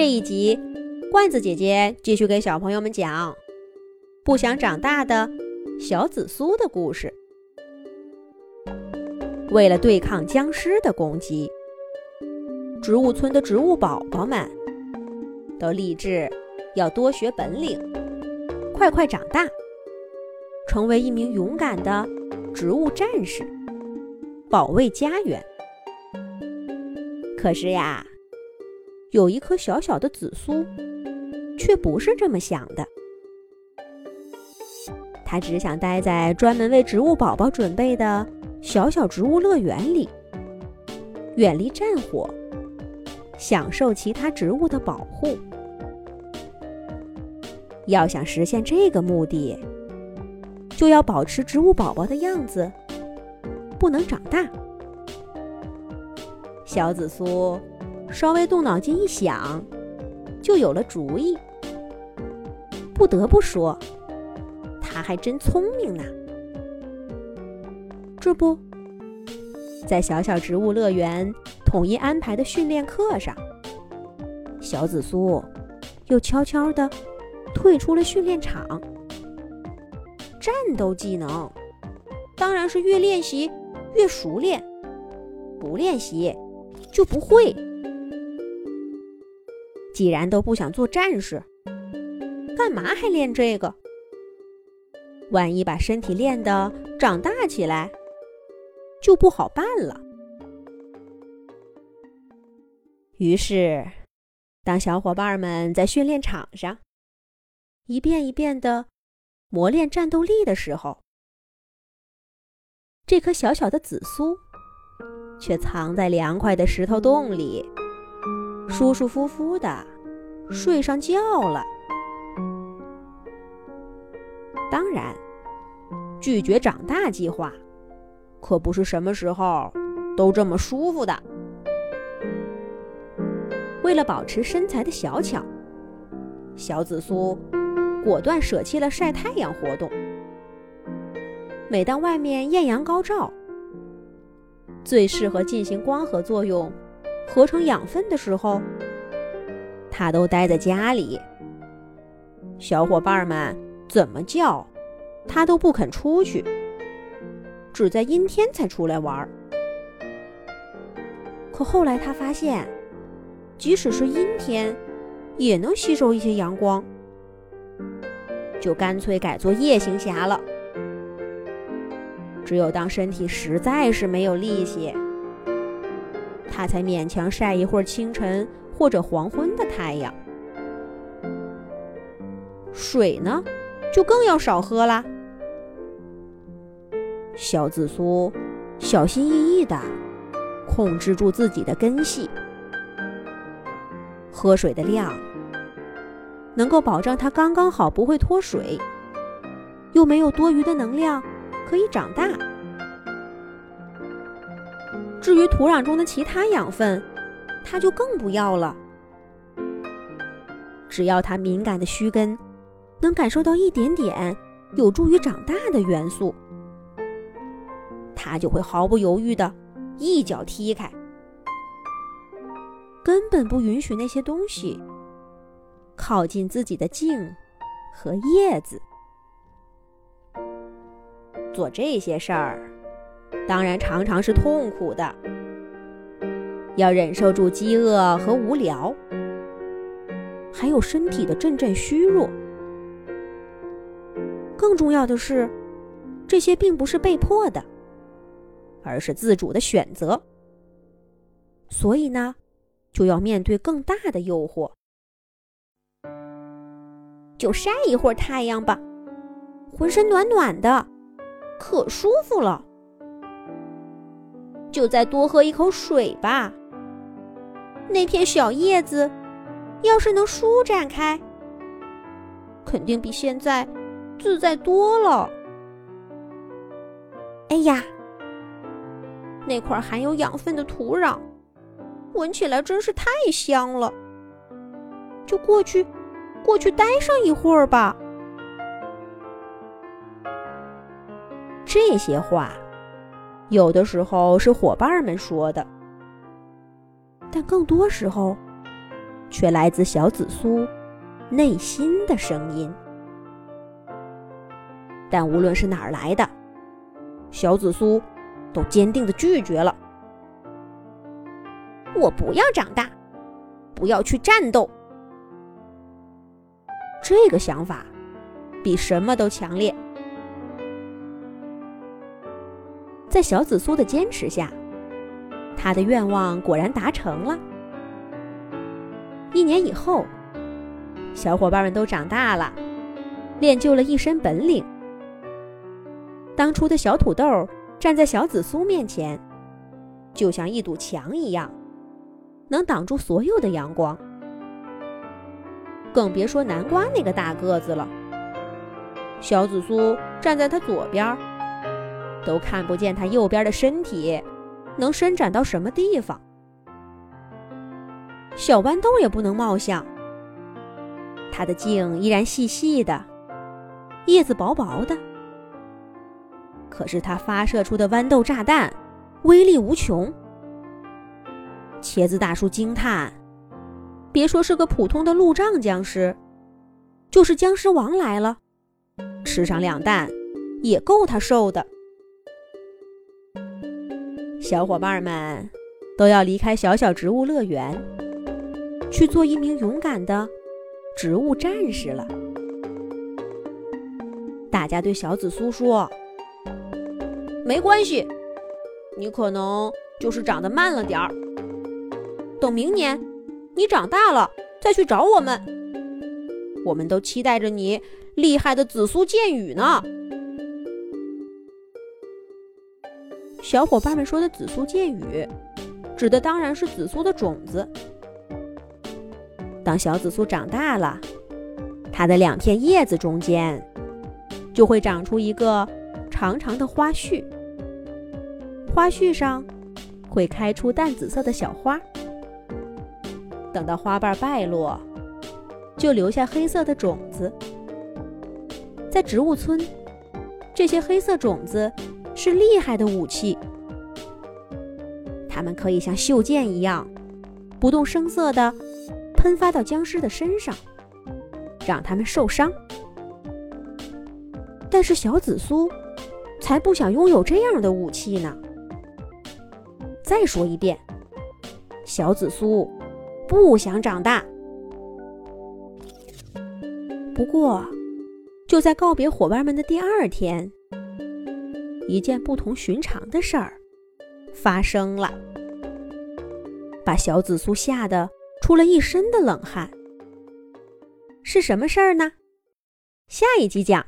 这一集，罐子姐姐继续给小朋友们讲不想长大的小紫苏的故事。为了对抗僵尸的攻击，植物村的植物宝宝们都立志要多学本领，快快长大，成为一名勇敢的植物战士，保卫家园。可是呀。有一颗小小的紫苏，却不是这么想的。他只想待在专门为植物宝宝准备的小小植物乐园里，远离战火，享受其他植物的保护。要想实现这个目的，就要保持植物宝宝的样子，不能长大。小紫苏。稍微动脑筋一想，就有了主意。不得不说，他还真聪明呢。这不，在小小植物乐园统一安排的训练课上，小紫苏又悄悄地退出了训练场。战斗技能当然是越练习越熟练，不练习就不会。既然都不想做战士，干嘛还练这个？万一把身体练得长大起来，就不好办了。于是，当小伙伴们在训练场上一遍一遍的磨练战斗力的时候，这颗小小的紫苏却藏在凉快的石头洞里。舒舒服服的睡上觉了。当然，拒绝长大计划可不是什么时候都这么舒服的。为了保持身材的小巧，小紫苏果断舍弃了晒太阳活动。每当外面艳阳高照，最适合进行光合作用。合成养分的时候，他都待在家里。小伙伴们怎么叫，他都不肯出去，只在阴天才出来玩。可后来他发现，即使是阴天，也能吸收一些阳光，就干脆改做夜行侠了。只有当身体实在是没有力气。他才勉强晒一会儿清晨或者黄昏的太阳，水呢，就更要少喝啦。小紫苏小心翼翼地控制住自己的根系，喝水的量能够保证它刚刚好不会脱水，又没有多余的能量可以长大。至于土壤中的其他养分，它就更不要了。只要它敏感的须根能感受到一点点有助于长大的元素，它就会毫不犹豫的一脚踢开，根本不允许那些东西靠近自己的茎和叶子。做这些事儿。当然，常常是痛苦的，要忍受住饥饿和无聊，还有身体的阵阵虚弱。更重要的是，这些并不是被迫的，而是自主的选择。所以呢，就要面对更大的诱惑，就晒一会儿太阳吧，浑身暖暖的，可舒服了。就再多喝一口水吧。那片小叶子，要是能舒展开，肯定比现在自在多了。哎呀，那块含有养分的土壤，闻起来真是太香了。就过去，过去待上一会儿吧。这些话。有的时候是伙伴们说的，但更多时候却来自小紫苏内心的声音。但无论是哪儿来的，小紫苏都坚定的拒绝了。我不要长大，不要去战斗。这个想法比什么都强烈。在小紫苏的坚持下，他的愿望果然达成了。一年以后，小伙伴们都长大了，练就了一身本领。当初的小土豆站在小紫苏面前，就像一堵墙一样，能挡住所有的阳光。更别说南瓜那个大个子了。小紫苏站在他左边。都看不见他右边的身体能伸展到什么地方。小豌豆也不能貌相，它的茎依然细细的，叶子薄薄的。可是它发射出的豌豆炸弹威力无穷。茄子大叔惊叹：“别说是个普通的路障僵尸，就是僵尸王来了，吃上两弹也够他受的。”小伙伴们都要离开小小植物乐园，去做一名勇敢的植物战士了。大家对小紫苏说：“没关系，你可能就是长得慢了点儿。等明年你长大了再去找我们，我们都期待着你厉害的紫苏剑雨呢。”小伙伴们说的紫苏剑雨，指的当然是紫苏的种子。当小紫苏长大了，它的两片叶子中间就会长出一个长长的花序，花序上会开出淡紫色的小花。等到花瓣败落，就留下黑色的种子。在植物村，这些黑色种子。是厉害的武器，它们可以像袖箭一样，不动声色地喷发到僵尸的身上，让他们受伤。但是小紫苏才不想拥有这样的武器呢。再说一遍，小紫苏不想长大。不过，就在告别伙伴们的第二天。一件不同寻常的事儿发生了，把小紫苏吓得出了一身的冷汗。是什么事儿呢？下一集讲。